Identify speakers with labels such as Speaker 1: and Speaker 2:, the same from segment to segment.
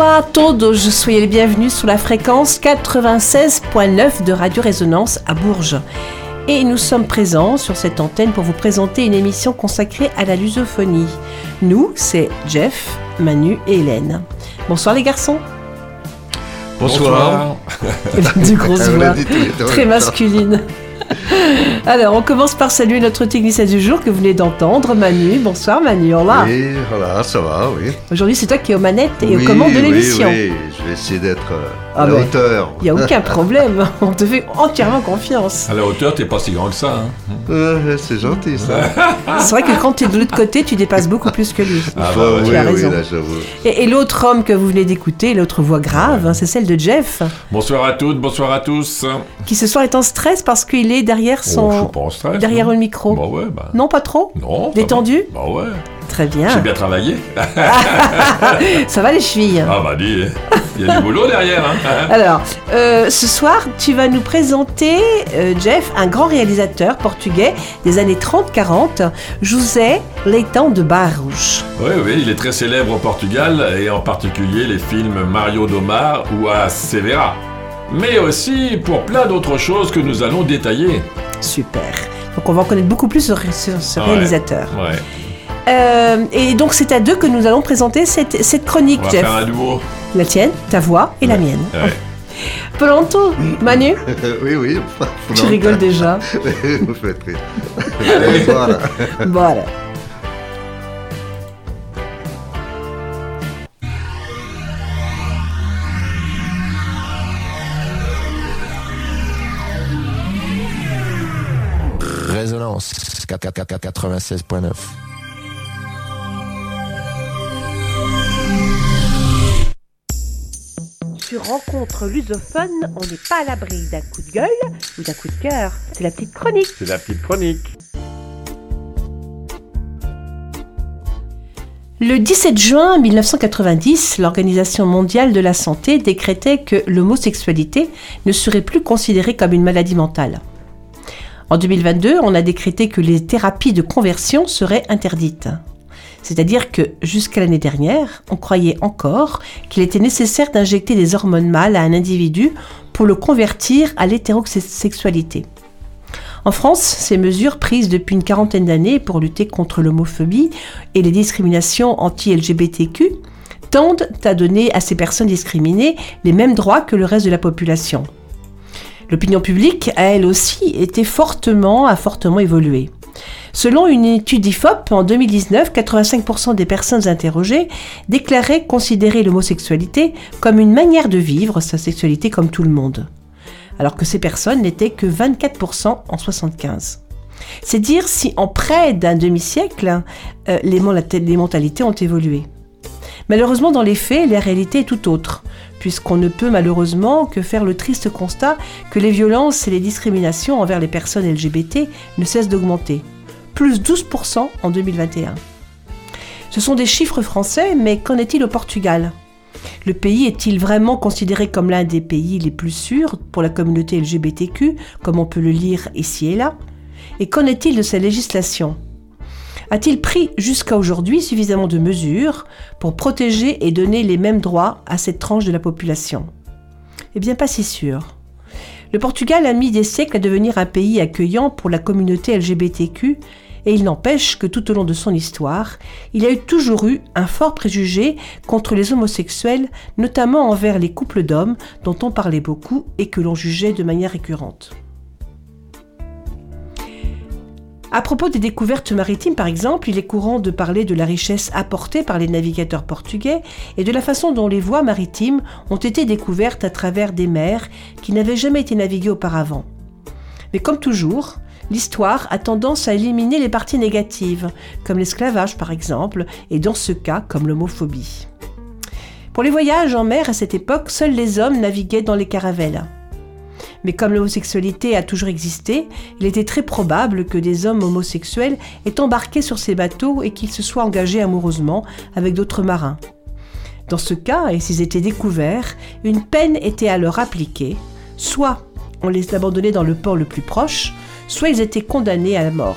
Speaker 1: Hola a todos, soyez les bienvenus sur la fréquence 96.9 de Radio Résonance à Bourges. Et nous sommes présents sur cette antenne pour vous présenter une émission consacrée à la lusophonie. Nous, c'est Jeff, Manu et Hélène. Bonsoir les garçons.
Speaker 2: Bonsoir.
Speaker 1: du gros voix, très masculine. Alors, on commence par saluer notre technicien du jour que vous venez d'entendre, Manu. Bonsoir Manu,
Speaker 2: hola. Oui, voilà, ça va, oui.
Speaker 1: Aujourd'hui, c'est toi qui es aux manettes et aux commandes de l'émission.
Speaker 2: Oui, oui, je vais essayer d'être euh, à la ah, hauteur.
Speaker 1: Il n'y a aucun problème, on te fait entièrement confiance.
Speaker 3: À la hauteur, t'es pas si grand que ça.
Speaker 2: Hein. c'est gentil ça.
Speaker 1: c'est vrai que quand tu es de l'autre côté, tu dépasses beaucoup plus que lui.
Speaker 2: Ah, bah, tu as raison.
Speaker 1: et, l'autre homme que vous venez d'écouter, l'autre voix grave, hein, c'est celle de Jeff.
Speaker 3: Bonsoir à toutes, bonsoir à tous.
Speaker 1: Qui ce soir est en stress parce qu'il est derrière son derrière le micro.
Speaker 3: Bah ouais, bah.
Speaker 1: Non, pas trop
Speaker 3: Non.
Speaker 1: Détendu
Speaker 3: Bah ouais.
Speaker 1: Très bien.
Speaker 3: J'ai bien travaillé.
Speaker 1: Ça va les chevilles
Speaker 3: Ah bah dis, il y a du boulot derrière. Hein.
Speaker 1: Alors, euh, ce soir, tu vas nous présenter, euh, Jeff, un grand réalisateur portugais des années 30-40, José Leitão de Barros.
Speaker 3: Oui, oui, il est très célèbre au Portugal et en particulier les films Mario Domar ou A Severa mais aussi pour plein d'autres choses que nous allons détailler.
Speaker 1: Super. Donc on va en connaître beaucoup plus sur, ce réalisateur.
Speaker 3: Ouais.
Speaker 1: Euh, et donc c'est à deux que nous allons présenter cette, cette chronique,
Speaker 3: on va
Speaker 1: Jeff.
Speaker 3: Faire un duo.
Speaker 1: La tienne, ta voix et la mienne. Ouais. Pronto, Manu
Speaker 2: Oui, oui.
Speaker 1: Tu rigoles déjà.
Speaker 2: Vous faites rire. voilà.
Speaker 1: voilà.
Speaker 4: 96.9.
Speaker 1: Sur rencontre lusophone, on n'est pas à l'abri d'un coup de gueule ou d'un coup de cœur. C'est la petite chronique.
Speaker 3: C'est la petite chronique.
Speaker 1: Le 17 juin 1990, l'Organisation mondiale de la santé décrétait que l'homosexualité ne serait plus considérée comme une maladie mentale. En 2022, on a décrété que les thérapies de conversion seraient interdites. C'est-à-dire que jusqu'à l'année dernière, on croyait encore qu'il était nécessaire d'injecter des hormones mâles à un individu pour le convertir à l'hétérosexualité. En France, ces mesures prises depuis une quarantaine d'années pour lutter contre l'homophobie et les discriminations anti-LGBTQ tendent à donner à ces personnes discriminées les mêmes droits que le reste de la population. L'opinion publique a elle aussi été fortement, a fortement évolué. Selon une étude IFOP, en 2019, 85% des personnes interrogées déclaraient considérer l'homosexualité comme une manière de vivre sa sexualité comme tout le monde, alors que ces personnes n'étaient que 24% en 75. C'est dire si en près d'un demi-siècle, euh, les mentalités ont évolué. Malheureusement, dans les faits, la réalité est tout autre puisqu'on ne peut malheureusement que faire le triste constat que les violences et les discriminations envers les personnes LGBT ne cessent d'augmenter. Plus 12% en 2021. Ce sont des chiffres français, mais qu'en est-il au Portugal? Le pays est-il vraiment considéré comme l'un des pays les plus sûrs pour la communauté LGBTQ, comme on peut le lire ici et là? Et qu'en est-il de sa législation a-t-il pris jusqu'à aujourd'hui suffisamment de mesures pour protéger et donner les mêmes droits à cette tranche de la population? Eh bien, pas si sûr. Le Portugal a mis des siècles à devenir un pays accueillant pour la communauté LGBTQ et il n'empêche que tout au long de son histoire, il a toujours eu un fort préjugé contre les homosexuels, notamment envers les couples d'hommes dont on parlait beaucoup et que l'on jugeait de manière récurrente. À propos des découvertes maritimes, par exemple, il est courant de parler de la richesse apportée par les navigateurs portugais et de la façon dont les voies maritimes ont été découvertes à travers des mers qui n'avaient jamais été naviguées auparavant. Mais comme toujours, l'histoire a tendance à éliminer les parties négatives, comme l'esclavage par exemple, et dans ce cas comme l'homophobie. Pour les voyages en mer à cette époque, seuls les hommes naviguaient dans les caravelles. Mais comme l'homosexualité a toujours existé, il était très probable que des hommes homosexuels aient embarqué sur ces bateaux et qu'ils se soient engagés amoureusement avec d'autres marins. Dans ce cas, et s'ils étaient découverts, une peine était à leur appliquer, soit on les abandonnait dans le port le plus proche, soit ils étaient condamnés à la mort.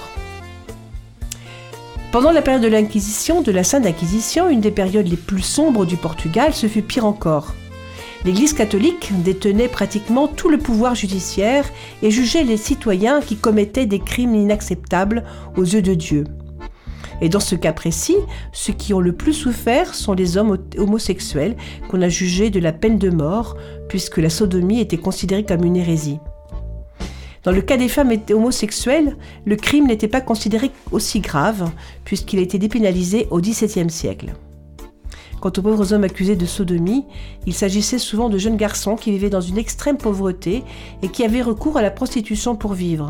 Speaker 1: Pendant la période de l'Inquisition, de la Sainte Inquisition, une des périodes les plus sombres du Portugal, ce fut pire encore. L'Église catholique détenait pratiquement tout le pouvoir judiciaire et jugeait les citoyens qui commettaient des crimes inacceptables aux yeux de Dieu. Et dans ce cas précis, ceux qui ont le plus souffert sont les hommes homosexuels qu'on a jugés de la peine de mort, puisque la sodomie était considérée comme une hérésie. Dans le cas des femmes homosexuelles, le crime n'était pas considéré aussi grave, puisqu'il a été dépénalisé au XVIIe siècle. Quant aux pauvres hommes accusés de sodomie, il s'agissait souvent de jeunes garçons qui vivaient dans une extrême pauvreté et qui avaient recours à la prostitution pour vivre.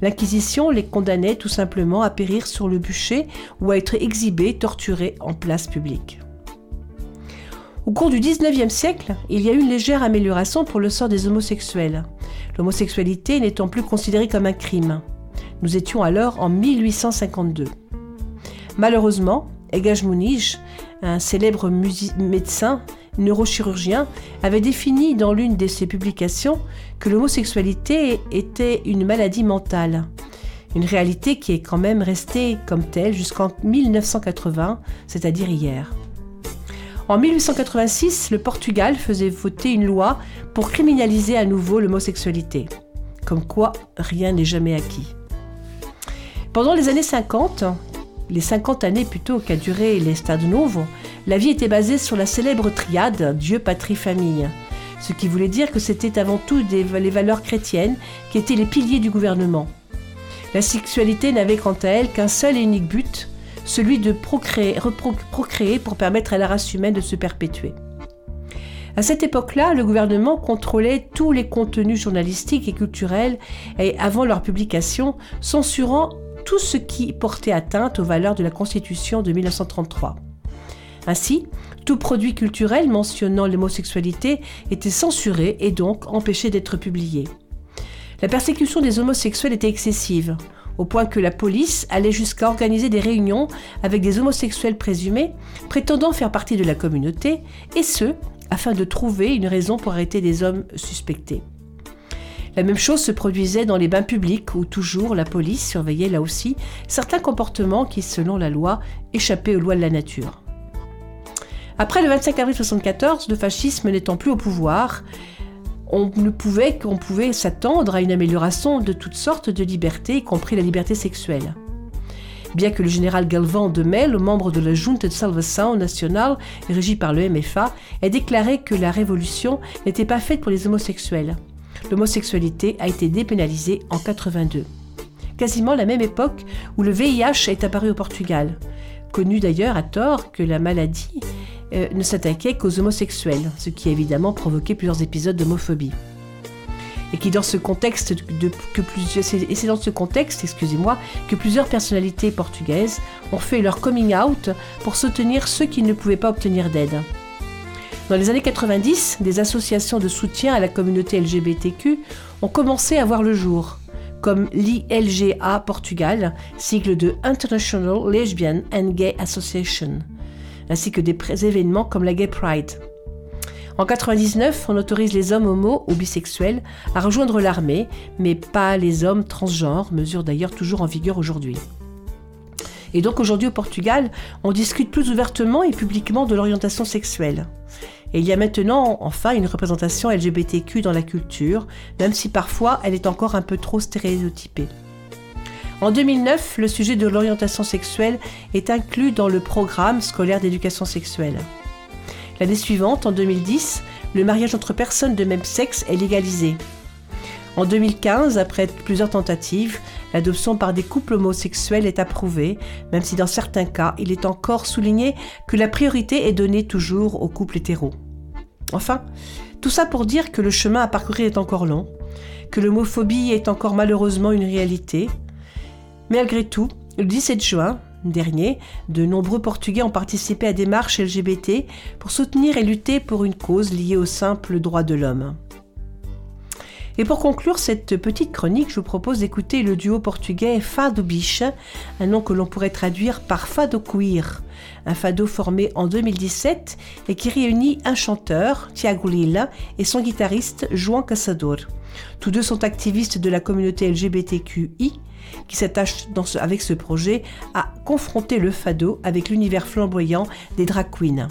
Speaker 1: L'Inquisition les condamnait tout simplement à périr sur le bûcher ou à être exhibés, torturés en place publique. Au cours du XIXe siècle, il y a eu une légère amélioration pour le sort des homosexuels, l'homosexualité n'étant plus considérée comme un crime. Nous étions alors en 1852. Malheureusement, Egaj Munich, un célèbre médecin neurochirurgien, avait défini dans l'une de ses publications que l'homosexualité était une maladie mentale. Une réalité qui est quand même restée comme telle jusqu'en 1980, c'est-à-dire hier. En 1886, le Portugal faisait voter une loi pour criminaliser à nouveau l'homosexualité. Comme quoi, rien n'est jamais acquis. Pendant les années 50, les 50 années plutôt qu'a duré les Stades Novo, la vie était basée sur la célèbre triade Dieu, patrie, famille. Ce qui voulait dire que c'était avant tout les valeurs chrétiennes qui étaient les piliers du gouvernement. La sexualité n'avait quant à elle qu'un seul et unique but, celui de procréer, procréer pour permettre à la race humaine de se perpétuer. À cette époque-là, le gouvernement contrôlait tous les contenus journalistiques et culturels et avant leur publication, censurant tout ce qui portait atteinte aux valeurs de la Constitution de 1933. Ainsi, tout produit culturel mentionnant l'homosexualité était censuré et donc empêché d'être publié. La persécution des homosexuels était excessive, au point que la police allait jusqu'à organiser des réunions avec des homosexuels présumés, prétendant faire partie de la communauté, et ce, afin de trouver une raison pour arrêter des hommes suspectés. La même chose se produisait dans les bains publics où toujours la police surveillait là aussi certains comportements qui, selon la loi, échappaient aux lois de la nature. Après le 25 avril 1974, le fascisme n'étant plus au pouvoir, on ne pouvait qu'on pouvait s'attendre à une amélioration de toutes sortes de libertés, y compris la liberté sexuelle. Bien que le général Galvan de Mel, membre de la Junta de Salvação Nacional, régie par le MFA, ait déclaré que la révolution n'était pas faite pour les homosexuels l'homosexualité a été dépénalisée en 82. Quasiment la même époque où le VIH est apparu au Portugal. Connu d'ailleurs à tort que la maladie euh, ne s'attaquait qu'aux homosexuels, ce qui a évidemment provoqué plusieurs épisodes d'homophobie. Et qui c'est dans ce contexte, excusez-moi, que plusieurs personnalités portugaises ont fait leur coming out pour soutenir ceux qui ne pouvaient pas obtenir d'aide. Dans les années 90, des associations de soutien à la communauté LGBTQ ont commencé à voir le jour, comme l'ILGA Portugal, sigle de International Lesbian and Gay Association, ainsi que des événements comme la Gay Pride. En 99, on autorise les hommes homo ou bisexuels à rejoindre l'armée, mais pas les hommes transgenres, mesure d'ailleurs toujours en vigueur aujourd'hui. Et donc aujourd'hui au Portugal, on discute plus ouvertement et publiquement de l'orientation sexuelle. Et il y a maintenant enfin une représentation LGBTQ dans la culture, même si parfois elle est encore un peu trop stéréotypée. En 2009, le sujet de l'orientation sexuelle est inclus dans le programme scolaire d'éducation sexuelle. L'année suivante, en 2010, le mariage entre personnes de même sexe est légalisé. En 2015, après plusieurs tentatives, l'adoption par des couples homosexuels est approuvée, même si dans certains cas, il est encore souligné que la priorité est donnée toujours aux couples hétéros. Enfin, tout ça pour dire que le chemin à parcourir est encore long, que l'homophobie est encore malheureusement une réalité. Malgré tout, le 17 juin dernier, de nombreux Portugais ont participé à des marches LGBT pour soutenir et lutter pour une cause liée au simple droit de l'homme. Et pour conclure cette petite chronique, je vous propose d'écouter le duo portugais Fado Biche, un nom que l'on pourrait traduire par Fado Queer, un fado formé en 2017 et qui réunit un chanteur, Tiago Lila, et son guitariste, João Caçador. Tous deux sont activistes de la communauté LGBTQI qui s'attachent avec ce projet à confronter le fado avec l'univers flamboyant des drag queens.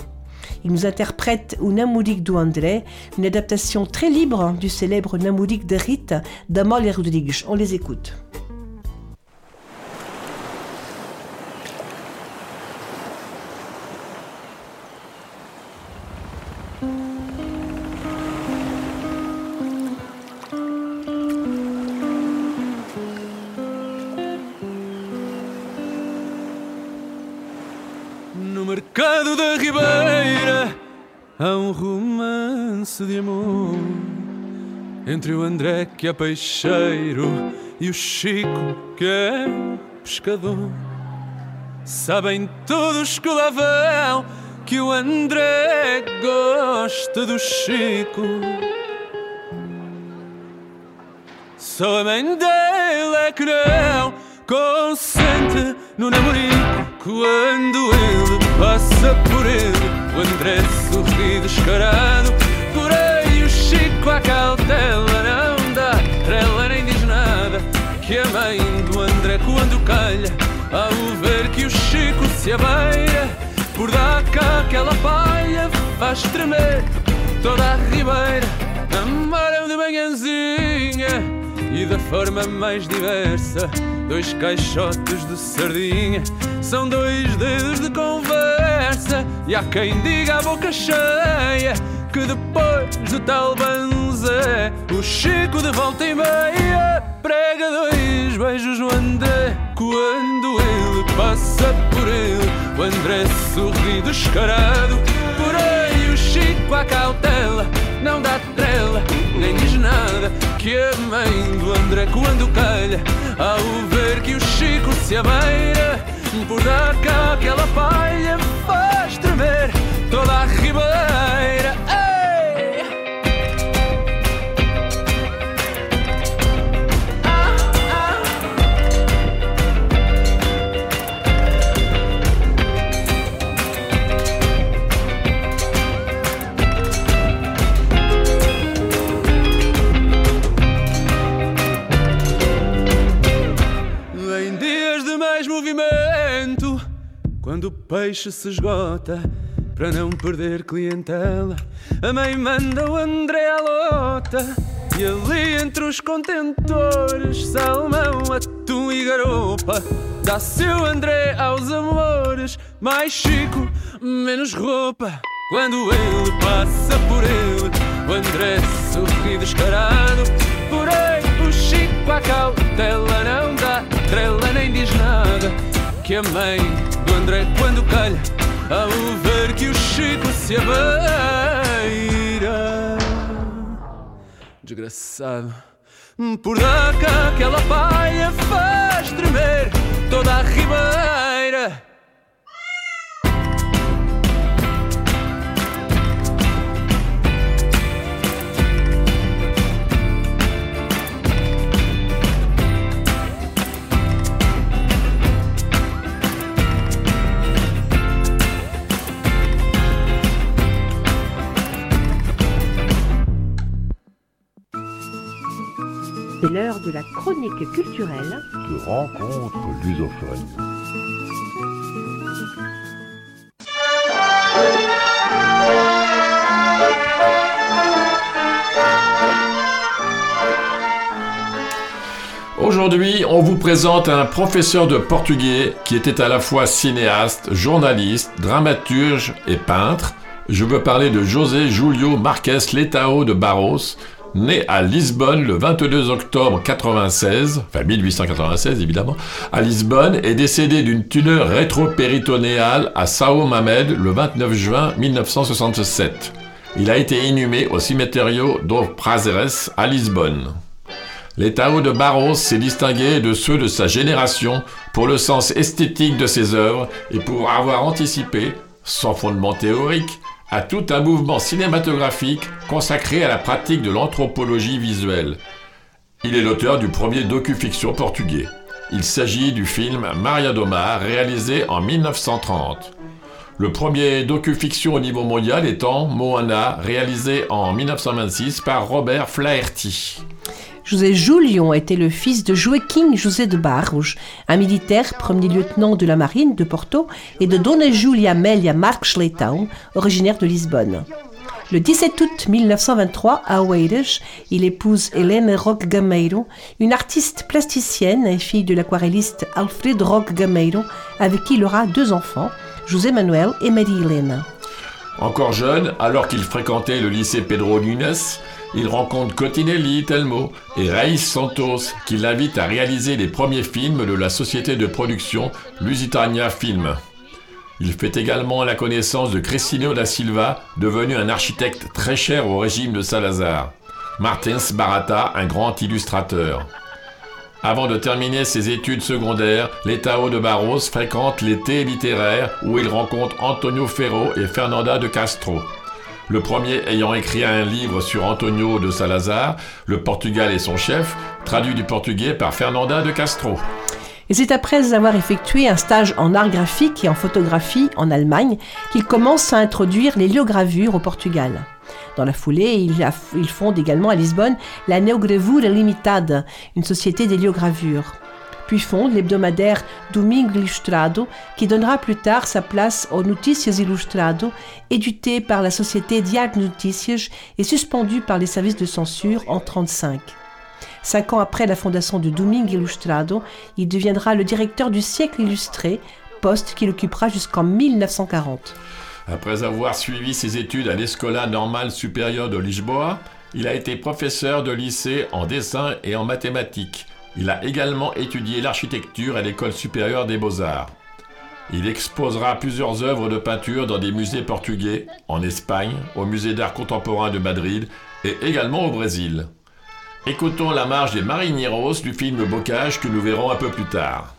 Speaker 1: Il nous interprète une Namudik do André, une adaptation très libre du célèbre Namudik de Rita d'Amal Rodrigues. On les écoute.
Speaker 5: Há um romance de amor entre o André que é peixeiro e o Chico que é pescador. Sabem todos que lá vão que o André gosta do Chico. Só a mãe dele é que não consente no namorico quando ele passa por ele. O André sorri descarado, porém o Chico à cautela não dá trela nem diz nada. Que a mãe do André quando calha, ao ver que o Chico se abeira, por dar cá aquela palha faz tremer toda a ribeira. Namoram de manhãzinha e da forma mais diversa. Dois caixotes de sardinha são dois dedos de conversa. E há quem diga a boca cheia que depois do tal banzé, o Chico de volta e meia prega dois beijos no André. Quando ele passa por ele, o André sorri descarado. Porém, o Chico à cautela não dá trela, nem diz nada. Que a mãe do André, quando calha, ao ver que o Chico se abeira, por dar cá aquela palha, faz tremer toda a ribeira. Quando o peixe se esgota, para não perder clientela, a mãe manda o André à lota. E ali entre os contentores, salmão, atum e garopa, dá-se o André aos amores, mais chico, menos roupa. Quando ele passa por ele, o André sorri descarado. Porém, o Chico à cautela Que a mãe do André, quando calha, ao ver que o Chico se abeira, desgraçado, por dar cá aquela palha faz tremer toda a ribeira.
Speaker 1: C'est l'heure de la chronique culturelle.
Speaker 6: de rencontres lusophones.
Speaker 3: Aujourd'hui, on vous présente un professeur de portugais qui était à la fois cinéaste, journaliste, dramaturge et peintre. Je veux parler de José Julio Marques Letao de Barros, né à Lisbonne le 22 octobre 96, enfin 1896 évidemment, à Lisbonne et décédé d'une tumeur rétropéritonéale à Sao Mamed le 29 juin 1967. Il a été inhumé au Cimetiério do Prazeres à Lisbonne. Les Tao de Barros s'est distingué de ceux de sa génération pour le sens esthétique de ses œuvres et pour avoir anticipé, sans fondement théorique, à tout un mouvement cinématographique consacré à la pratique de l'anthropologie visuelle. Il est l'auteur du premier docu-fiction portugais. Il s'agit du film Maria do Mar, réalisé en 1930. Le premier docu-fiction au niveau mondial étant Moana, réalisé en 1926 par Robert Flaherty.
Speaker 1: José Julion était le fils de Joaquim José de Barros, un militaire premier lieutenant de la marine de Porto, et de Dona Julia Amélia Marques Leitão, originaire de Lisbonne. Le 17 août 1923, à Oeiras, il épouse Hélène Roque Gameiro, une artiste plasticienne et fille de l'aquarelliste Alfred Roque Gameiro, avec qui il aura deux enfants, José Manuel et Marie-Hélène.
Speaker 3: Encore jeune, alors qu'il fréquentait le lycée Pedro Nunes, il rencontre Cotinelli Telmo et Raïs Santos qui l'invitent à réaliser les premiers films de la société de production Lusitania Film. Il fait également la connaissance de Cristino da Silva, devenu un architecte très cher au régime de Salazar. Martins Barata, un grand illustrateur. Avant de terminer ses études secondaires, l'Étao de Barros fréquente l'été littéraire où il rencontre Antonio Ferro et Fernanda de Castro. Le premier ayant écrit un livre sur Antonio de Salazar, Le Portugal et son chef, traduit du portugais par Fernanda de Castro.
Speaker 1: Et c'est après avoir effectué un stage en art graphique et en photographie en Allemagne qu'il commence à introduire les liogravures au Portugal. Dans la foulée, il fonde également à Lisbonne la Neogravura Limitada, une société d'héliogravure. Puis fonde l'hebdomadaire Domingo Ilustrado, qui donnera plus tard sa place au Noticias Ilustrado, édité par la société Diário Noticias et suspendu par les services de censure en 1935. Cinq ans après la fondation de Domingo Ilustrado, il deviendra le directeur du siècle illustré, poste qu'il occupera jusqu'en 1940.
Speaker 3: Après avoir suivi ses études à l'Escola Normale Supérieure de Lisboa, il a été professeur de lycée en dessin et en mathématiques. Il a également étudié l'architecture à l'École supérieure des beaux-arts. Il exposera plusieurs œuvres de peinture dans des musées portugais, en Espagne, au musée d'art contemporain de Madrid et également au Brésil. Écoutons la marche des Marineros du film Bocage que nous verrons un peu plus tard.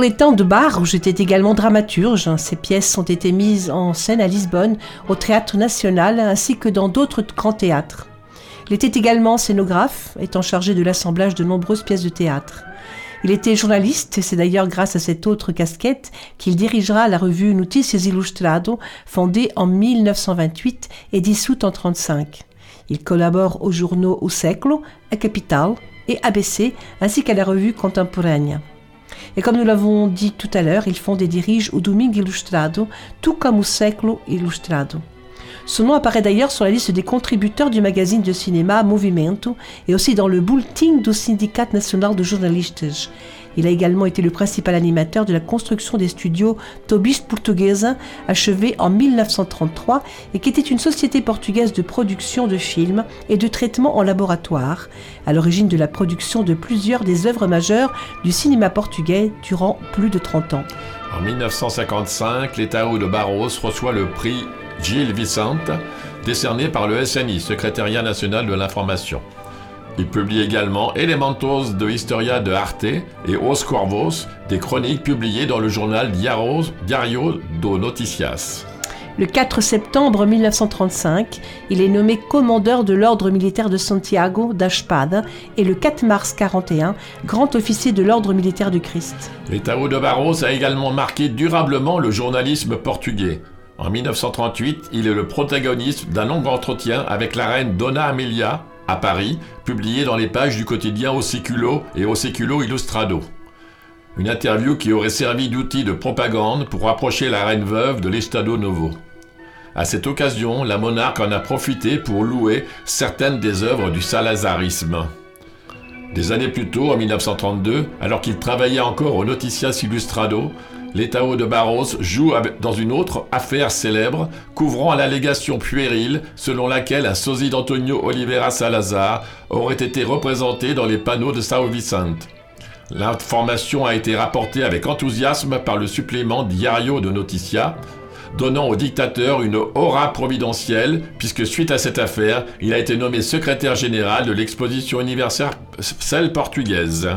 Speaker 1: José de l'Étang de Barros était également dramaturge. Ses pièces ont été mises en scène à Lisbonne, au Théâtre National, ainsi que dans d'autres grands théâtres. Il était également scénographe, étant chargé de l'assemblage de nombreuses pièces de théâtre. Il était journaliste et c'est d'ailleurs grâce à cette autre casquette qu'il dirigera la revue Noticias Ilustrado, fondée en 1928 et dissoute en 1935. Il collabore aux journaux O Século, A Capital et ABC, ainsi qu'à la revue Contemporaine. Et comme nous l'avons dit tout à l'heure, il fonde et dirige o Domingo Ilustrado, tout comme o Século Ilustrado. Son nom apparaît d'ailleurs sur la liste des contributeurs du magazine de cinéma Movimento et aussi dans le bulletin du Syndicat Nacional de Journalistes. Il a également été le principal animateur de la construction des studios Tobis Portuguesa, achevé en 1933 et qui était une société portugaise de production de films et de traitement en laboratoire, à l'origine de la production de plusieurs des œuvres majeures du cinéma portugais durant plus de 30 ans.
Speaker 3: En 1955, l'État de Barros reçoit le prix Gilles Vicente, décerné par le SNI, Secrétariat national de l'information. Il publie également Elementos de Historia de Arte et Os Corvos, des chroniques publiées dans le journal Diario do Noticias.
Speaker 1: Le 4 septembre 1935, il est nommé commandeur de l'ordre militaire de Santiago da Espada et le 4 mars 41, grand officier de l'ordre militaire du Christ.
Speaker 3: L'État de Barros a également marqué durablement le journalisme portugais. En 1938, il est le protagoniste d'un long entretien avec la reine Donna Amelia à Paris, publié dans les pages du quotidien Au Século et Au Século Illustrado. Une interview qui aurait servi d'outil de propagande pour rapprocher la reine veuve de l'Estado Novo. À cette occasion, la monarque en a profité pour louer certaines des œuvres du salazarisme. Des années plus tôt, en 1932, alors qu'il travaillait encore au Noticias Illustrado, l'État de Barros joue dans une autre affaire célèbre, couvrant l'allégation puérile selon laquelle un sosie d'Antonio Oliveira Salazar aurait été représenté dans les panneaux de Sao Vicente. L'information a été rapportée avec enthousiasme par le supplément Diario de Noticia, donnant au dictateur une aura providentielle, puisque suite à cette affaire, il a été nommé secrétaire général de l'exposition universelle portugaise.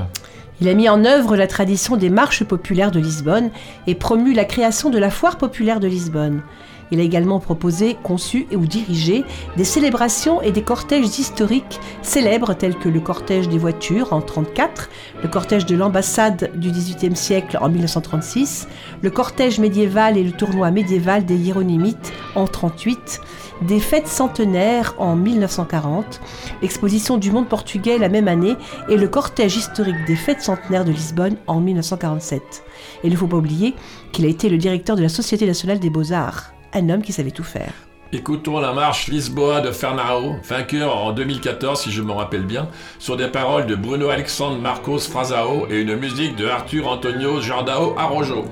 Speaker 1: Il a mis en œuvre la tradition des marches populaires de Lisbonne et promu la création de la foire populaire de Lisbonne. Il a également proposé, conçu ou dirigé des célébrations et des cortèges historiques célèbres tels que le cortège des voitures en 1934, le cortège de l'ambassade du XVIIIe siècle en 1936, le cortège médiéval et le tournoi médiéval des Hieronymites en 1938, des fêtes centenaires en 1940, l'exposition du monde portugais la même année et le cortège historique des fêtes centenaires de Lisbonne en 1947. Et il ne faut pas oublier qu'il a été le directeur de la Société nationale des beaux-arts, un homme qui savait tout faire.
Speaker 3: Écoutons la marche Lisboa de Fernão, vainqueur en 2014 si je me rappelle bien, sur des paroles de Bruno Alexandre Marcos Frazao et une musique de Arthur Antonio Jordao Arrojo.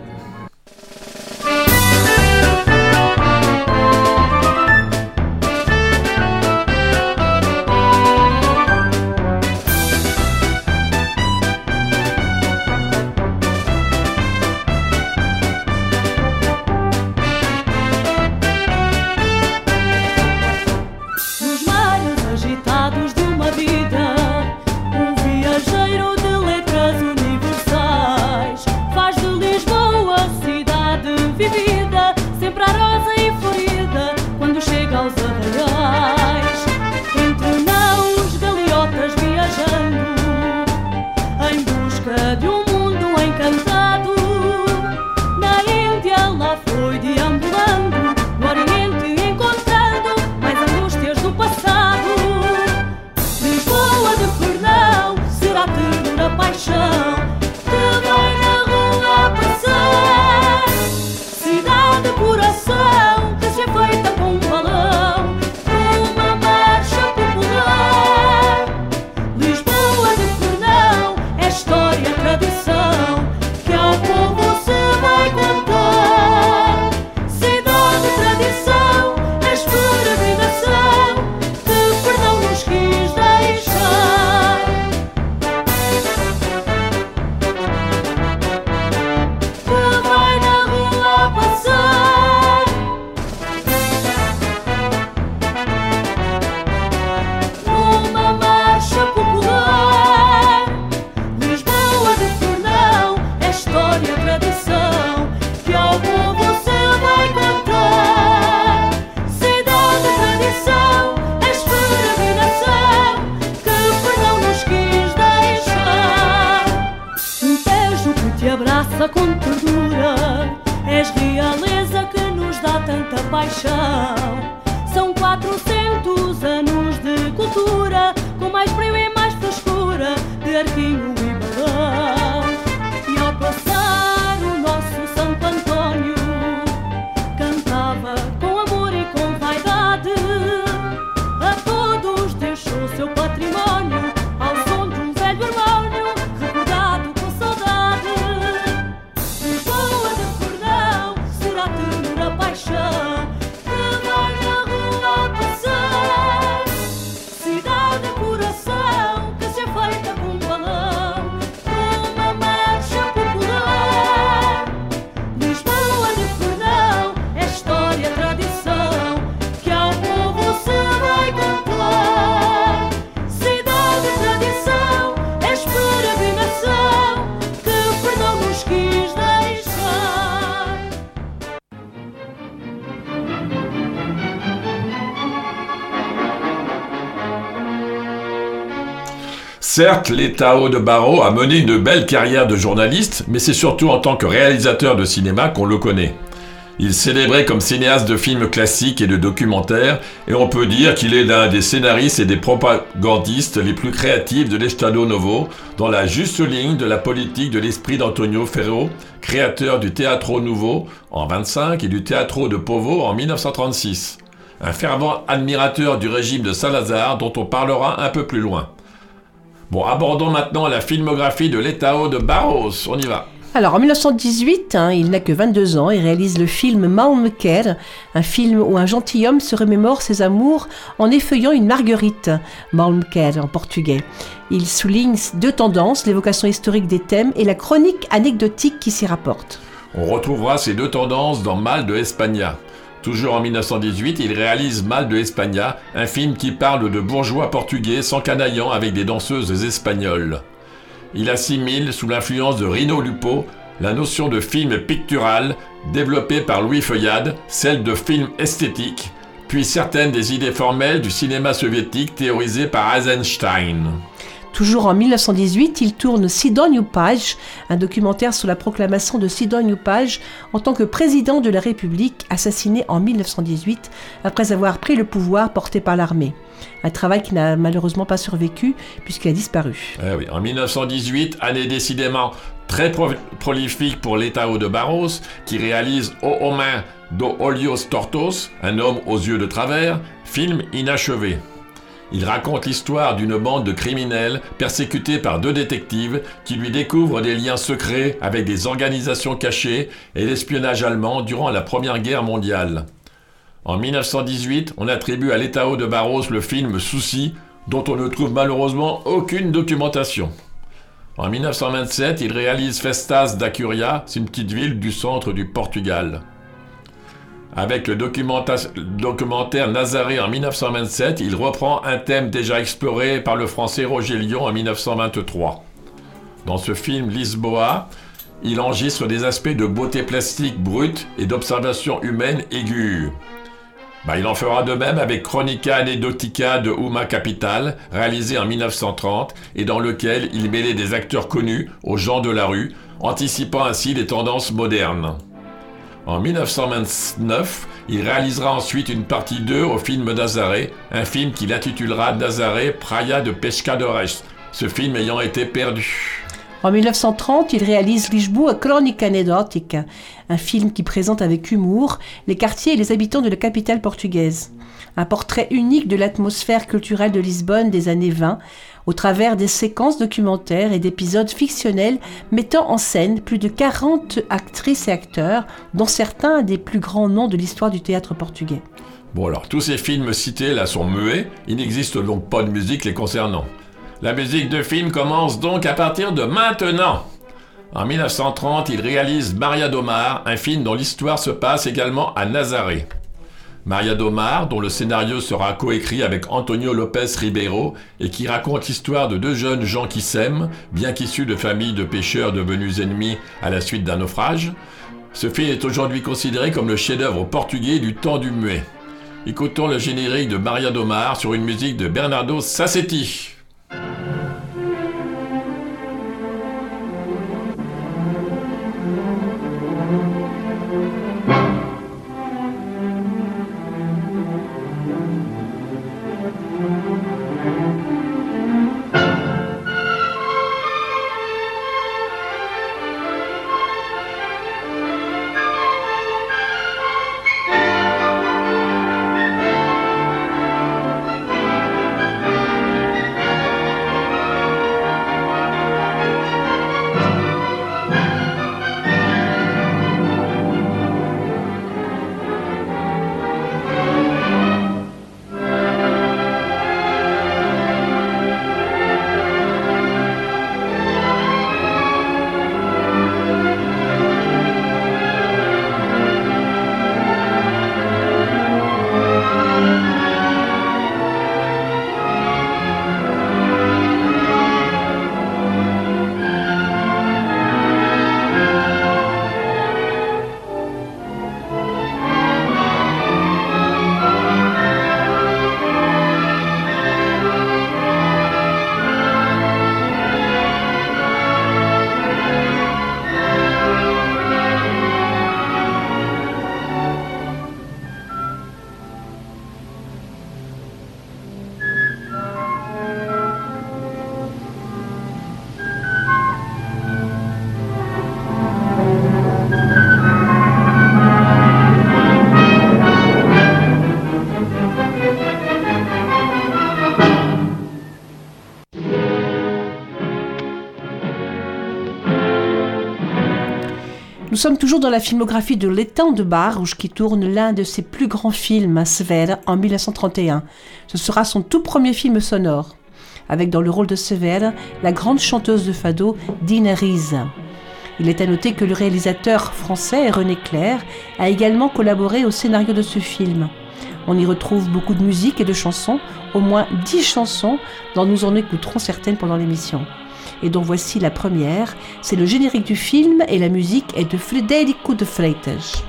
Speaker 7: Paixão
Speaker 3: Certes, l'Étao de Barreau a mené une belle carrière de journaliste, mais c'est surtout en tant que réalisateur de cinéma qu'on le connaît. Il célébrait comme cinéaste de films classiques et de documentaires, et on peut dire qu'il est l'un des scénaristes et des propagandistes les plus créatifs de l'Estado Novo, dans la juste ligne de la politique de l'esprit d'Antonio Ferro, créateur du Teatro Nouveau en 25 et du Teatro de Povo en 1936. Un fervent admirateur du régime de Salazar dont on parlera un peu plus loin. Bon, abordons maintenant la filmographie de l'Étao de Barros. On y va.
Speaker 1: Alors en 1918, hein, il n'a que 22 ans et réalise le film Malmker, un film où un gentilhomme se remémore ses amours en effeuillant une marguerite, Malmker en portugais. Il souligne deux tendances, l'évocation historique des thèmes et la chronique anecdotique qui s'y rapporte.
Speaker 3: On retrouvera ces deux tendances dans Mal de Espagna. Toujours en 1918, il réalise Mal de Espagna, un film qui parle de bourgeois portugais s'encanaillant avec des danseuses espagnoles. Il assimile, sous l'influence de Rino Lupo, la notion de film pictural développée par Louis Feuillade, celle de film esthétique, puis certaines des idées formelles du cinéma soviétique théorisées par Eisenstein.
Speaker 1: Toujours en 1918, il tourne Sidonie Page, un documentaire sur la proclamation de Sidonie Page en tant que président de la République, assassiné en 1918 après avoir pris le pouvoir porté par l'armée. Un travail qui n'a malheureusement pas survécu puisqu'il a disparu.
Speaker 3: Eh en 1918, année décidément très pro- prolifique pour l'État de Barros, qui réalise O Homem do Olhos Tortos, un homme aux yeux de travers, film inachevé. Il raconte l'histoire d'une bande de criminels persécutés par deux détectives qui lui découvrent des liens secrets avec des organisations cachées et l'espionnage allemand durant la Première Guerre mondiale. En 1918, on attribue à l'État de Barros le film Souci, dont on ne trouve malheureusement aucune documentation. En 1927, il réalise Festas da Curia, c'est une petite ville du centre du Portugal. Avec le documenta- documentaire Nazaré en 1927, il reprend un thème déjà exploré par le français Roger Lyon en 1923. Dans ce film Lisboa, il enregistre des aspects de beauté plastique brute et d'observation humaine aiguë. Bah, il en fera de même avec Chronica Anecdotica de Uma Capital, réalisé en 1930 et dans lequel il mêlait des acteurs connus aux gens de la rue, anticipant ainsi les tendances modernes. En 1929, il réalisera ensuite une partie 2 au film Nazaré, un film qu'il intitulera Nazaré Praia de Pescadores, ce film ayant été perdu.
Speaker 1: En 1930, il réalise Lisboa Crónica Anedótica, un film qui présente avec humour les quartiers et les habitants de la capitale portugaise. Un portrait unique de l'atmosphère culturelle de Lisbonne des années 20, au travers des séquences documentaires et d'épisodes fictionnels mettant en scène plus de 40 actrices et acteurs, dont certains des plus grands noms de l'histoire du théâtre portugais.
Speaker 3: Bon alors, tous ces films cités là sont muets, il n'existe donc pas de musique les concernant. La musique de film commence donc à partir de maintenant. En 1930, il réalise Maria Domar, un film dont l'histoire se passe également à Nazaré. Maria Domar, dont le scénario sera coécrit avec Antonio Lopez Ribeiro et qui raconte l'histoire de deux jeunes gens qui s'aiment, bien qu'issus de familles de pêcheurs devenus ennemis à la suite d'un naufrage. Ce film est aujourd'hui considéré comme le chef-d'œuvre portugais du temps du muet. Écoutons le générique de Maria Domar sur une musique de Bernardo Sassetti.
Speaker 1: Sommes toujours dans la filmographie de L'étang de Barouge qui tourne l'un de ses plus grands films, Sver, en 1931. Ce sera son tout premier film sonore, avec dans le rôle de Sver la grande chanteuse de fado Dina Riese. Il est à noter que le réalisateur français René Clair a également collaboré au scénario de ce film. On y retrouve beaucoup de musique et de chansons, au moins 10 chansons, dont nous en écouterons certaines pendant l'émission. Et dont voici la première, c'est le générique du film et la musique est de Frederico de Freitas.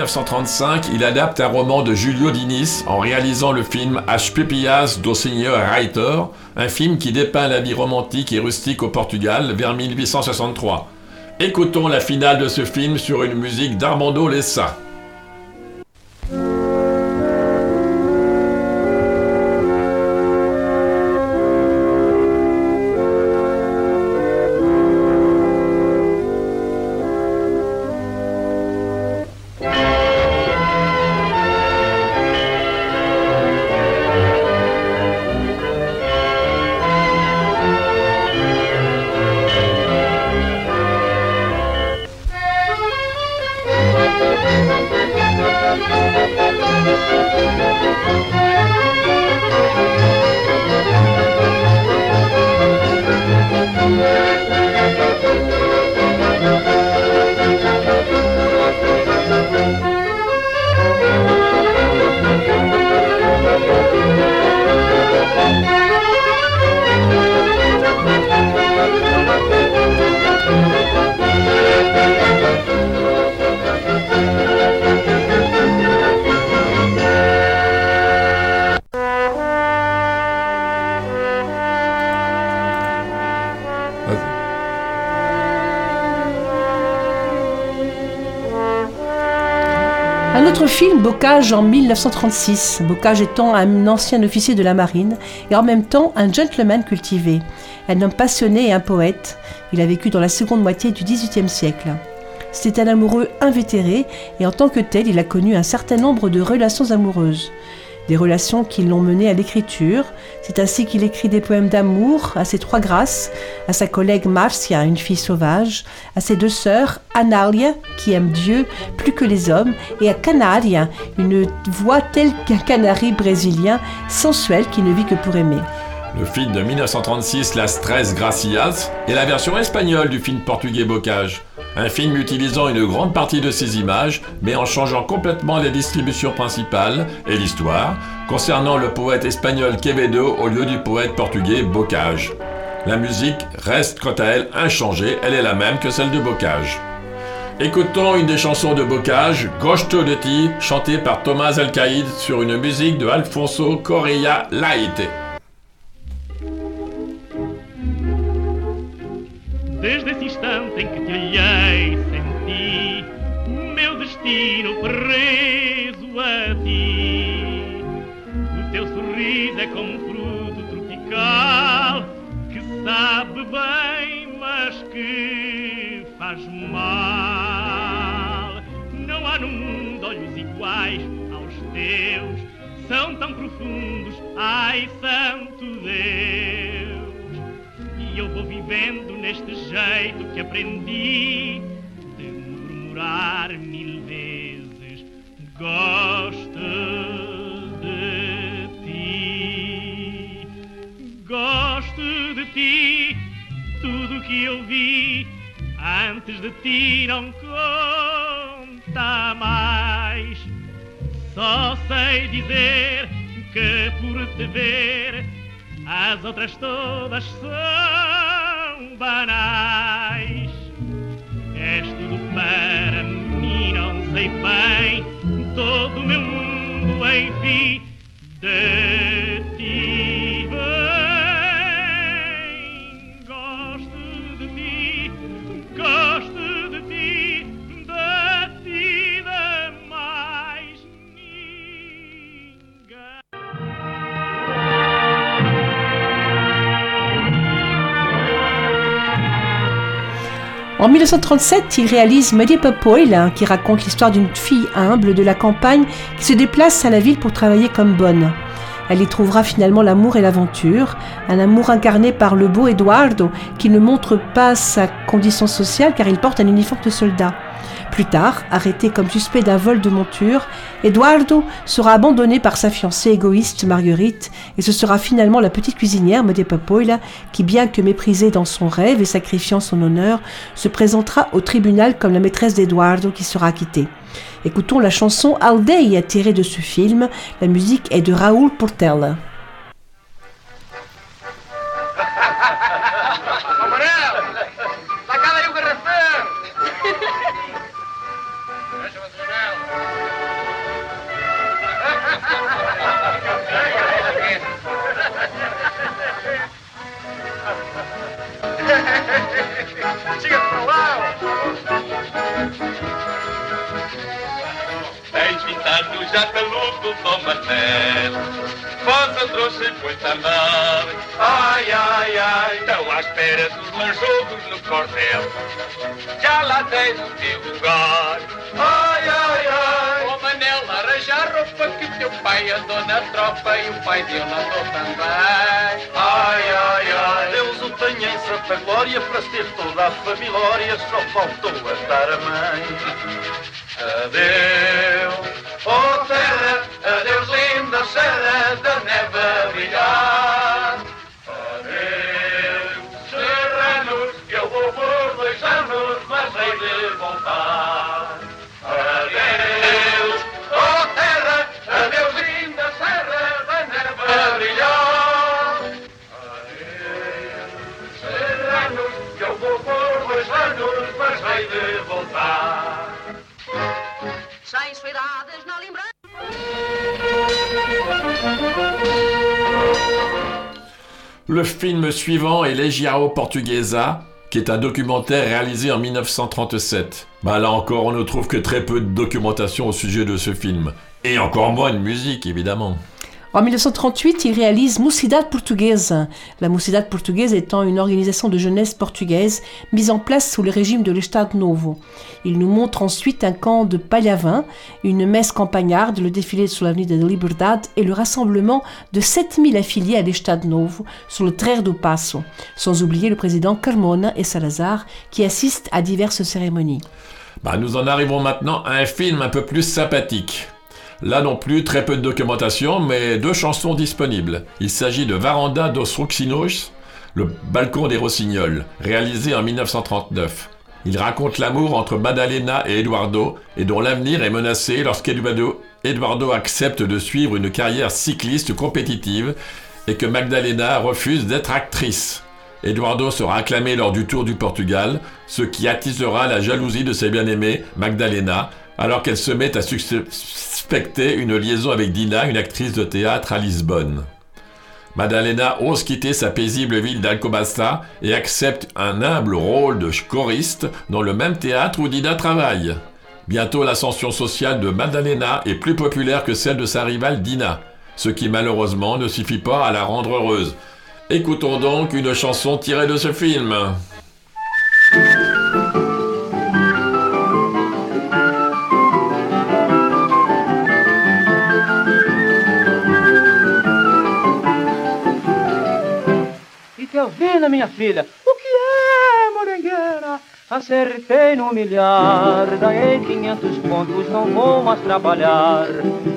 Speaker 3: 1935, il adapte un roman de Julio Diniz en réalisant le film As Pepillas do Senhor Reiter, un film qui dépeint la vie romantique et rustique au Portugal vers 1863. Écoutons la finale de ce film sur une musique d'Armando Lessa.
Speaker 1: En 1936. Bocage étant un ancien officier de la marine et en même temps un gentleman cultivé, un homme passionné et un poète. Il a vécu dans la seconde moitié du XVIIIe siècle. C'était un amoureux invétéré et en tant que tel, il a connu un certain nombre de relations amoureuses. Des relations qui l'ont mené à l'écriture. C'est ainsi qu'il écrit des poèmes d'amour à ses trois grâces, à sa collègue Marcia, une fille sauvage, à ses deux sœurs, Analia, qui aime Dieu plus que les hommes, et à Canaria, une voix telle qu'un canari brésilien, sensuel qui ne vit que pour aimer.
Speaker 3: Le film de 1936, Las Tres Gracias, est la version espagnole du film portugais Bocage. Un film utilisant une grande partie de ses images, mais en changeant complètement les distributions principales et l'histoire, concernant le poète espagnol Quevedo au lieu du poète portugais Bocage. La musique reste quant à elle inchangée, elle est la même que celle de Bocage. Écoutons une des chansons de Bocage, Gosto de Ti, chantée par Thomas Alcaïd sur une musique de Alfonso Correia Laite.
Speaker 8: São tão profundos, ai santo Deus. E eu vou vivendo neste jeito que aprendi de murmurar mil vezes: Gosto de ti, gosto de ti. Tudo que eu vi antes de ti não conta mais. Só sei dizer que por te ver as outras todas são banais. És tudo para mim, não sei bem. Todo o meu mundo, enfim, de
Speaker 1: En 1937, il réalise Medieval Poil, hein, qui raconte l'histoire d'une fille humble de la campagne qui se déplace à la ville pour travailler comme bonne. Elle y trouvera finalement l'amour et l'aventure, un amour incarné par le beau Eduardo qui ne montre pas sa condition sociale car il porte un uniforme de soldat. Plus tard, arrêté comme suspect d'un vol de monture, Eduardo sera abandonné par sa fiancée égoïste Marguerite et ce sera finalement la petite cuisinière Mede Papoila qui, bien que méprisée dans son rêve et sacrifiant son honneur, se présentera au tribunal comme la maîtresse d'Eduardo qui sera acquittée. Écoutons la chanson Aldeia tirée de ce film. La musique est de Raoul Portela.
Speaker 9: Te luto, tomas dez. Posa trouxe muito a andar. Ai, ai, ai, estão à espera dos manjogos no cordel. Já lá tens o teu lugar. Ai, ai, ai. Ó Manel, arranja a roupa que teu pai andou na tropa e o pai dele andou também. Ai, ai, ai.
Speaker 10: Deus o tenha em santa glória para ter toda a família, só faltou a dar a mãe.
Speaker 9: Adeus, For Sarah, there's in the Sarah,
Speaker 7: the never be done.
Speaker 3: Le film suivant est Legiao Portuguesa, qui est un documentaire réalisé en 1937. Bah là encore, on ne trouve que très peu de documentation au sujet de ce film. Et encore moins de musique, évidemment.
Speaker 1: En 1938, il réalise Mocidade Portuguesa, la Mocidade Portuguesa étant une organisation de jeunesse portugaise mise en place sous le régime de l'Estado Novo. Il nous montre ensuite un camp de Palhavin, une messe campagnarde, le défilé sur l'avenue de Liberdade et le rassemblement de 7000 affiliés à l'Estado Novo sur le Traire do Passo, sans oublier le président Carmona et Salazar qui assistent à diverses cérémonies.
Speaker 3: Bah, nous en arrivons maintenant à un film un peu plus sympathique. Là non plus, très peu de documentation, mais deux chansons disponibles. Il s'agit de Varanda dos Roxinos, le balcon des Rossignols, réalisé en 1939. Il raconte l'amour entre Madalena et Eduardo, et dont l'avenir est menacé lorsqu'Eduardo Eduardo accepte de suivre une carrière cycliste compétitive et que Magdalena refuse d'être actrice. Eduardo sera acclamé lors du Tour du Portugal, ce qui attisera la jalousie de ses bien-aimées, Magdalena, alors qu'elle se met à suspecter une liaison avec Dina, une actrice de théâtre à Lisbonne. Madalena ose quitter sa paisible ville d'Alcobaça et accepte un humble rôle de choriste dans le même théâtre où Dina travaille. Bientôt, l'ascension sociale de Madalena est plus populaire que celle de sa rivale Dina, ce qui malheureusement ne suffit pas à la rendre heureuse. Écoutons donc une chanson tirée de ce film.
Speaker 11: Telvina, minha filha. O que é, morangueira? Acertei no milhar, ganhei 500 pontos, não vou mais trabalhar.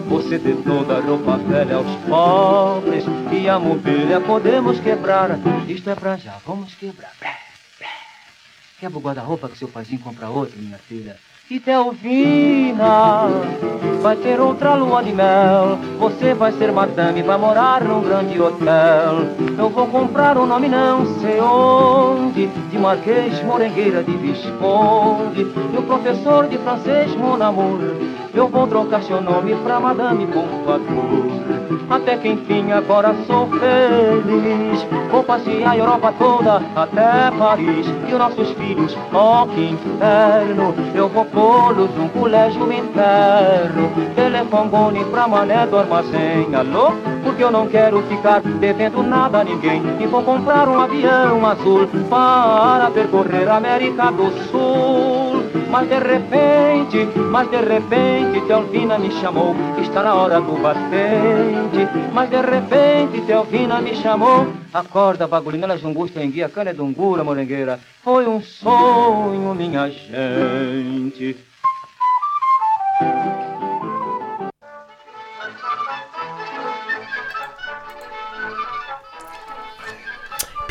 Speaker 11: Você dê toda roupa velha aos pobres e a mobília podemos quebrar. Isto é pra já, vamos quebrar. Quebra o guarda-roupa que seu paizinho compra outro, minha filha. E Telvina vai ter outra lua de mel. Você vai ser madame, vai morar num grande hotel. Eu vou comprar um nome não sei onde, de Marquês Morengueira de Visconde. E o professor de francês, mon amour, eu vou trocar seu nome pra Madame Pompadour. Até que enfim agora sou feliz. Vou passear a Europa toda até Paris. E os nossos filhos, ó que inferno, eu vou pô-los num colégio interno. Telefone pra mané do armazém, alô? Porque eu não quero ficar devendo nada a ninguém. E vou comprar um avião azul para percorrer a América do Sul. Mas de repente, mas de repente, Telvina me chamou. Está na hora do batente. Mas de repente, Telvina me chamou. Acorda, bagulhinha, elas não gostam em guia, cana é dungura, morengueira. Foi um sonho, minha gente.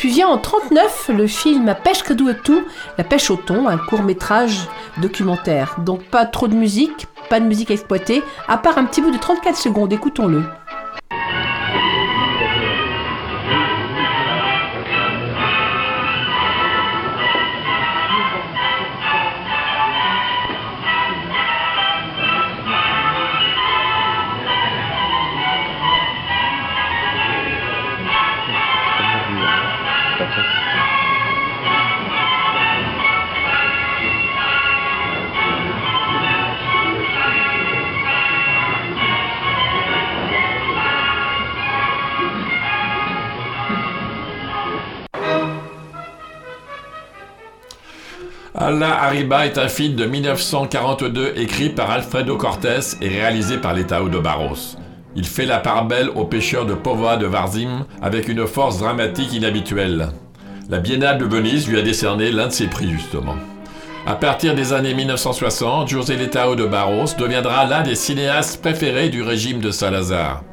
Speaker 1: Puis vient en 39 le film Pêche tout, La pêche au thon, un court métrage documentaire. Donc pas trop de musique, pas de musique exploitée, à part un petit bout de 34 secondes, écoutons-le.
Speaker 3: Allah Arriba est un film de 1942 écrit par Alfredo Cortés et réalisé par l'État de Barros. Il fait la part belle aux pêcheurs de Povoa de Varzim avec une force dramatique inhabituelle. La Biennale de Venise lui a décerné l'un de ses prix justement. À partir des années 1960, José Letao de Barros deviendra l'un des cinéastes préférés du régime de Salazar.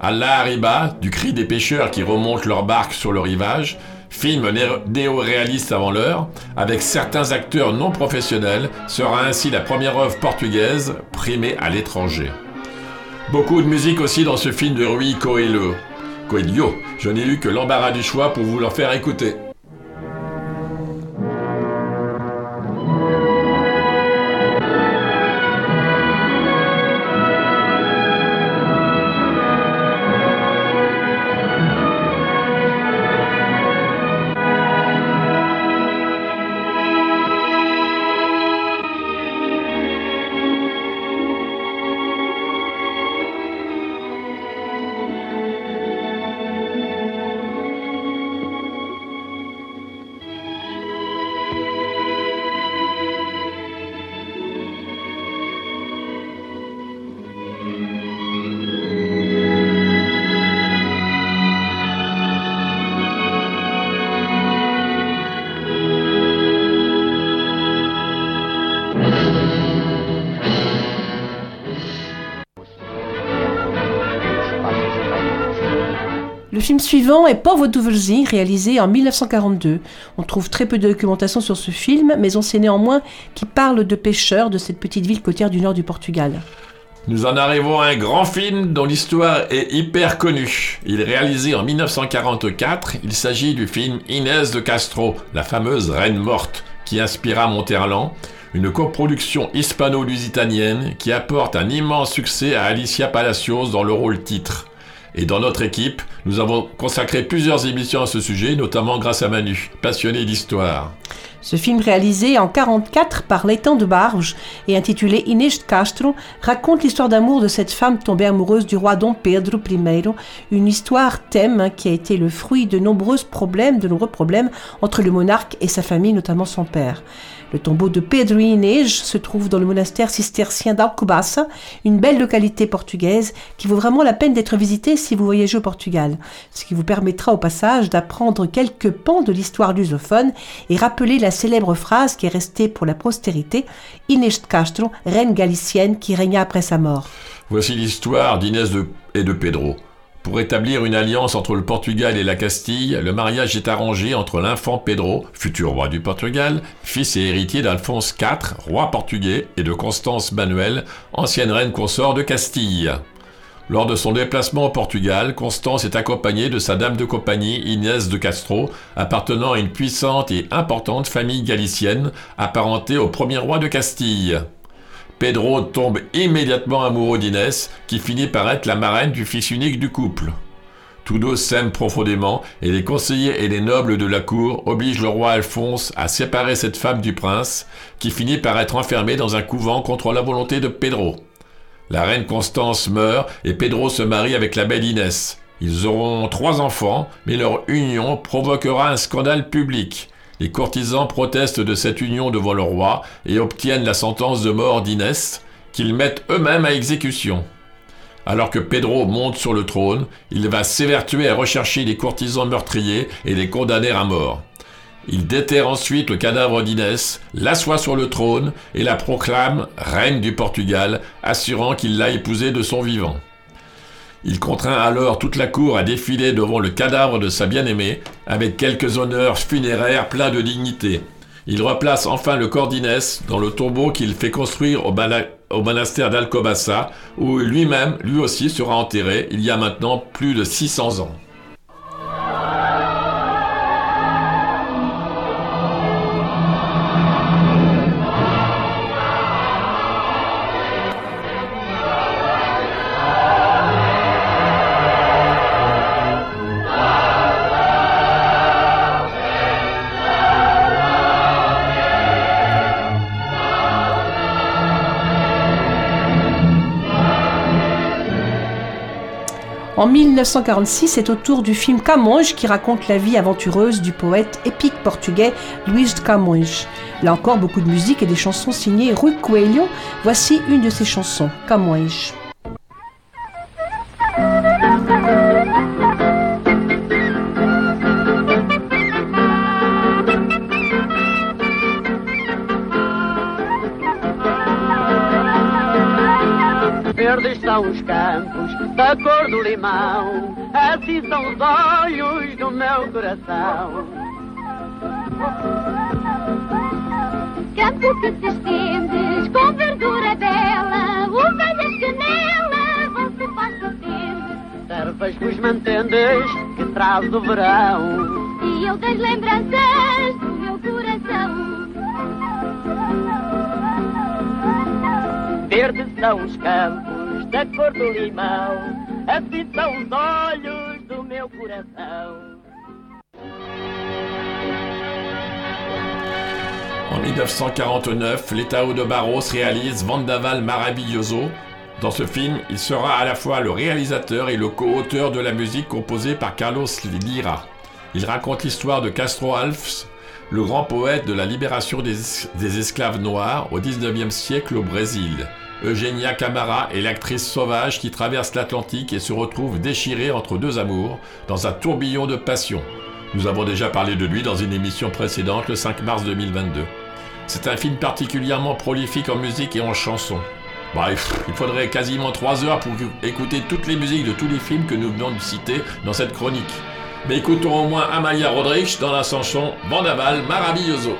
Speaker 3: Allah Arriba, du cri des pêcheurs qui remontent leur barque sur le rivage, film néo-réaliste avant l'heure, avec certains acteurs non professionnels, sera ainsi la première œuvre portugaise primée à l'étranger. Beaucoup de musique aussi dans ce film de Rui Coelho. Coelho, je n'ai eu que l'embarras du choix pour vous le faire écouter.
Speaker 1: Film suivant est Pauvre Duvelzi, réalisé en 1942. On trouve très peu de documentation sur ce film, mais on sait néanmoins qu'il parle de pêcheurs de cette petite ville côtière du nord du Portugal.
Speaker 3: Nous en arrivons à un grand film dont l'histoire est hyper connue. Il est réalisé en 1944. Il s'agit du film Inès de Castro, la fameuse Reine morte, qui inspira Monterland. Une coproduction hispano-lusitanienne qui apporte un immense succès à Alicia Palacios dans le rôle titre. Et dans notre équipe, nous avons consacré plusieurs émissions à ce sujet, notamment grâce à Manu, passionné d'histoire.
Speaker 1: Ce film réalisé en 44 par Leighton de Barge et intitulé Inês de Castro raconte l'histoire d'amour de cette femme tombée amoureuse du roi Dom Pedro I, une histoire thème hein, qui a été le fruit de nombreux problèmes, de nombreux problèmes entre le monarque et sa famille, notamment son père. Le tombeau de Pedro Inês se trouve dans le monastère cistercien d'Alcobaça, une belle localité portugaise qui vaut vraiment la peine d'être visitée si vous voyagez au Portugal, ce qui vous permettra au passage d'apprendre quelques pans de l'histoire lusophone et rappeler la célèbre phrase qui est restée pour la postérité, Inês de Castro, reine galicienne qui régna après sa mort.
Speaker 3: Voici l'histoire d'Inès et de Pedro. Pour établir une alliance entre le Portugal et la Castille, le mariage est arrangé entre l'infant Pedro, futur roi du Portugal, fils et héritier d'Alphonse IV, roi portugais, et de Constance Manuel, ancienne reine consort de Castille. Lors de son déplacement au Portugal, Constance est accompagnée de sa dame de compagnie Inès de Castro, appartenant à une puissante et importante famille galicienne, apparentée au premier roi de Castille. Pedro tombe immédiatement amoureux d'Inès, qui finit par être la marraine du fils unique du couple. Tous deux s'aiment profondément et les conseillers et les nobles de la cour obligent le roi Alphonse à séparer cette femme du prince, qui finit par être enfermée dans un couvent contre la volonté de Pedro. La reine Constance meurt et Pedro se marie avec la belle Inès. Ils auront trois enfants, mais leur union provoquera un scandale public. Les courtisans protestent de cette union devant le roi et obtiennent la sentence de mort d'Inès, qu'ils mettent eux-mêmes à exécution. Alors que Pedro monte sur le trône, il va s'évertuer à rechercher les courtisans meurtriers et les condamner à mort. Il déterre ensuite le cadavre d'Inès, l'assoit sur le trône et la proclame reine du Portugal, assurant qu'il l'a épousée de son vivant. Il contraint alors toute la cour à défiler devant le cadavre de sa bien-aimée, avec quelques honneurs funéraires pleins de dignité. Il replace enfin le corps d'Inès dans le tombeau qu'il fait construire au, monastère d'Alcobaça, où lui-même, lui aussi, sera enterré il y a maintenant plus de 600 ans.
Speaker 1: En 1946, c'est au tour du film Camões qui raconte la vie aventureuse du poète épique portugais Luís de Camões. Là encore, beaucoup de musique et des chansons signées Rui Coelho. Voici une de ses chansons, Camões.
Speaker 12: São os campos da cor do limão, assim são os olhos do meu coração.
Speaker 7: Campo que te estendes com verdura bela, ovelhas que nela vão se passo
Speaker 12: Servas que os mantendes que traz o verão.
Speaker 7: E eu das lembranças do meu coração.
Speaker 12: Verdes são os campos
Speaker 3: En 1949, l'État de Barros réalise Vendaval Maravilloso. Dans ce film, il sera à la fois le réalisateur et le co-auteur de la musique composée par Carlos Lira. Il raconte l'histoire de Castro Alves, le grand poète de la libération des, des esclaves noirs au 19e siècle au Brésil. Eugenia Camara est l'actrice sauvage qui traverse l'Atlantique et se retrouve déchirée entre deux amours dans un tourbillon de passion. Nous avons déjà parlé de lui dans une émission précédente le 5 mars 2022. C'est un film particulièrement prolifique en musique et en chansons. Bref, il faudrait quasiment 3 heures pour écouter toutes les musiques de tous les films que nous venons de citer dans cette chronique. Mais écoutons au moins Amaya Rodrigues dans la chanson Vendaval Maravilloso.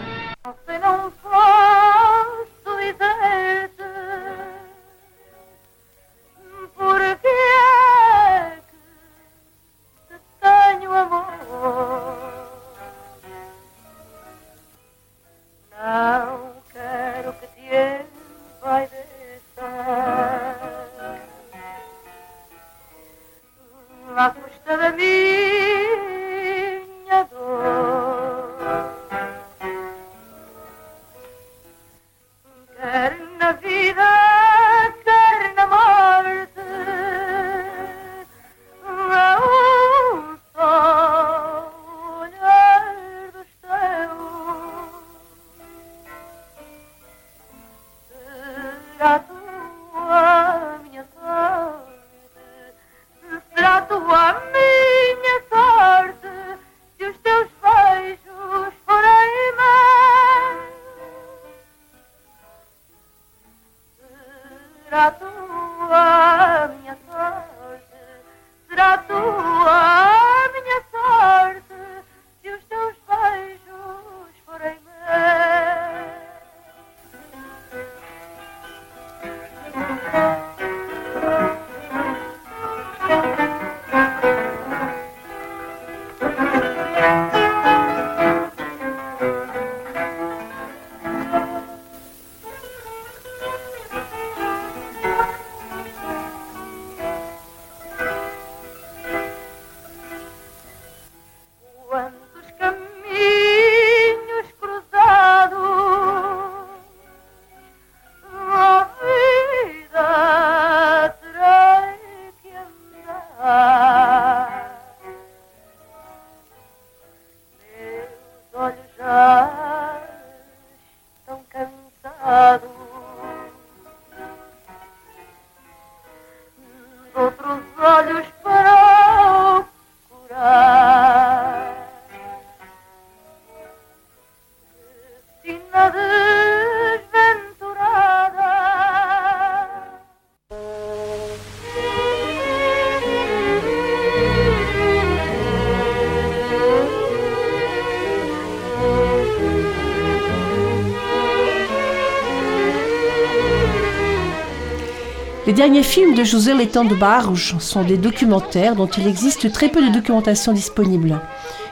Speaker 1: Derniers films de José Letão de Barros sont des documentaires dont il existe très peu de documentation disponible.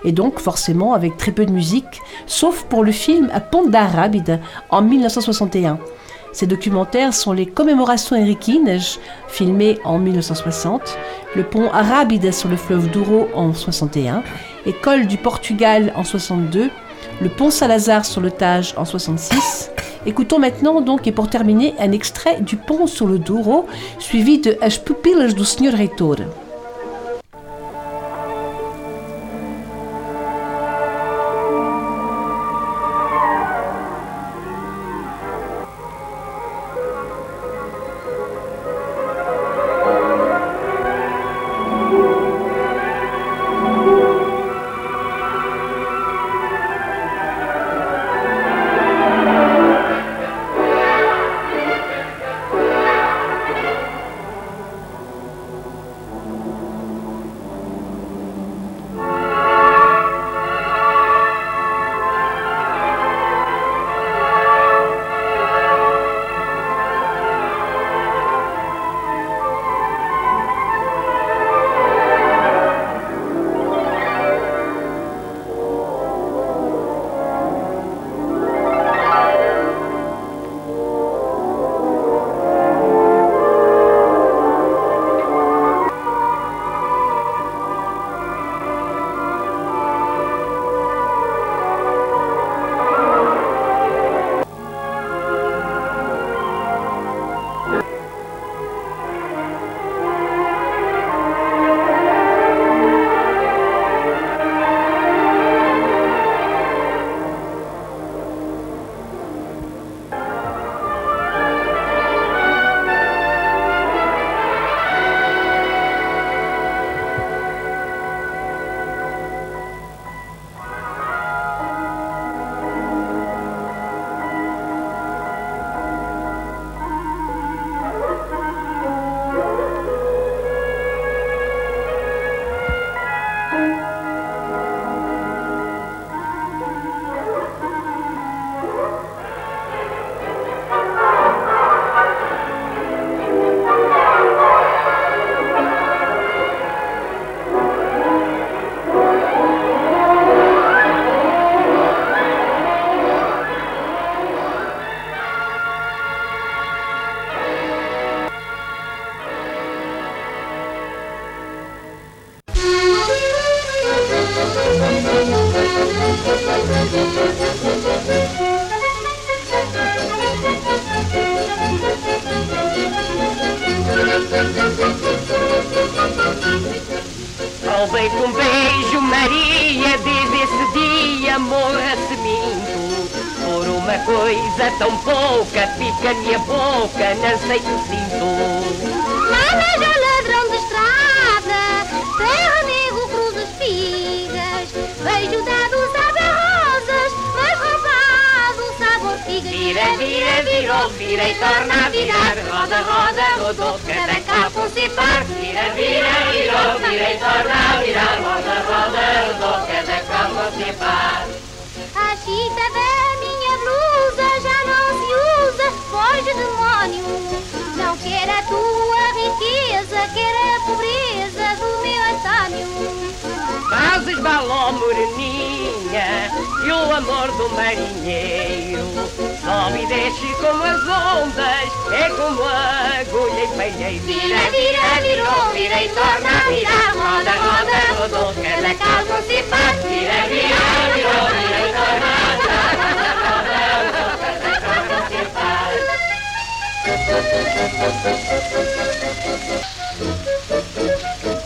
Speaker 1: Et donc, forcément, avec très peu de musique, sauf pour le film A Ponte da Rábida en 1961. Ces documentaires sont les commémorations henriquines, filmées en 1960, le pont Arrábida sur le fleuve Douro en 61, École du Portugal en 62, le pont Salazar sur le Tage en 66. Écoutons maintenant donc et pour terminer un extrait du pont sur le Douro suivi de As pupilas do Sr. Reitor.
Speaker 13: Vira, vira, virou, vira e torna a virar. Roda, roda, rodou, cada capo se par. Vira, vira, virou, vira e torna a virar. Roda, roda, rodou, cada capo se par.
Speaker 7: A chita da minha blusa já não se usa, foge demônio. Quer a tua riqueza, quer a pobreza do meu Antônio.
Speaker 13: Fazes balão moreninha e o amor do marinheiro Sobe e desce como as ondas, é como a agulha em palheiro
Speaker 7: Vira, vira, virou, vira e torna a virar. Roda, roda, rodou, cada calmo se faz.
Speaker 13: Vira, vira, virou, vira e torna a virar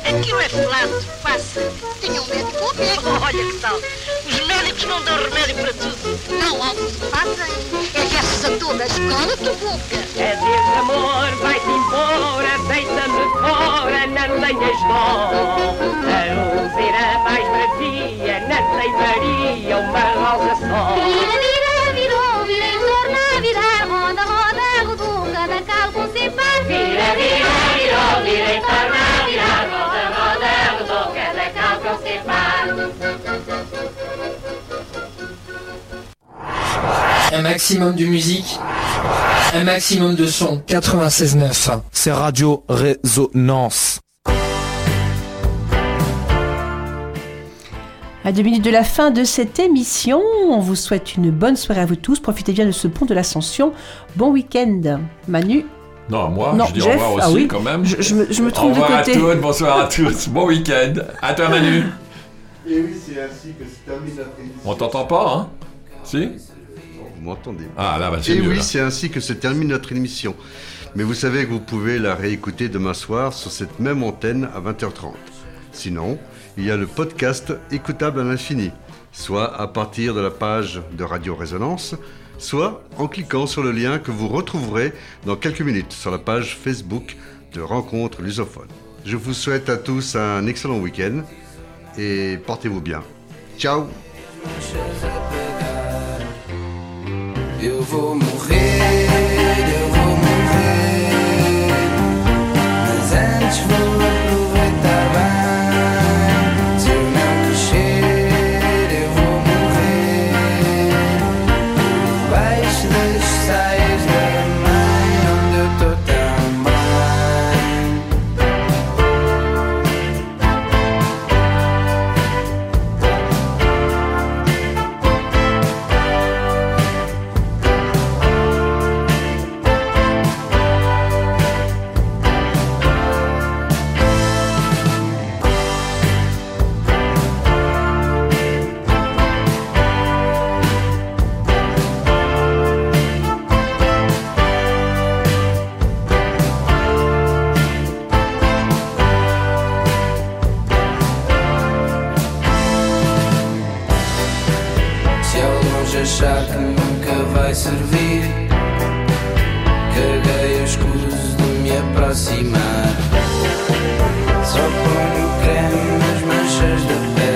Speaker 14: Aquilo é flato, passa. Tinha um médico a ver. Olha que tal. Os médicos não dão remédio para tudo. Não, algo se fazem. É gestos a todas. Cala tua boca.
Speaker 13: É desse amor, vai-te embora, deita-me fora, não tenhas dó. A luzera mais bravia, na ceifaria, uma rosa só.
Speaker 7: Vira, vira, virou, vira e torna a
Speaker 15: Un maximum de musique. Un maximum de son. 96.9.
Speaker 16: C'est Radio Résonance.
Speaker 1: À deux minutes de la fin de cette émission, on vous souhaite une bonne soirée à vous tous. Profitez bien de ce pont de l'Ascension. Bon week-end. Manu
Speaker 3: Non, moi,
Speaker 1: Non,
Speaker 3: je dis
Speaker 1: Jeff,
Speaker 3: au revoir aussi
Speaker 1: ah oui.
Speaker 3: quand même.
Speaker 1: Je- je me- je me
Speaker 3: Au
Speaker 1: trompe de
Speaker 3: revoir
Speaker 1: côté.
Speaker 3: à toutes, bonsoir à tous. Bon week-end. À toi, Manu.
Speaker 2: Et oui, c'est ainsi que se termine notre émission.
Speaker 3: On t'entend pas, hein? Si?
Speaker 2: Vous m'entendez
Speaker 3: Ah, là, bah, c'est
Speaker 2: Et
Speaker 3: mieux,
Speaker 2: oui,
Speaker 3: là.
Speaker 2: c'est ainsi que se termine notre émission. Mais vous savez que vous pouvez la réécouter demain soir sur cette même antenne à 20h30. Sinon, il y a le podcast écoutable à l'infini, soit à partir de la page de Radio Résonance, soit en cliquant sur le lien que vous retrouverez dans quelques minutes sur la page Facebook de Rencontre Lusophone. Je vous souhaite à tous un excellent week-end et portez-vous bien. Ciao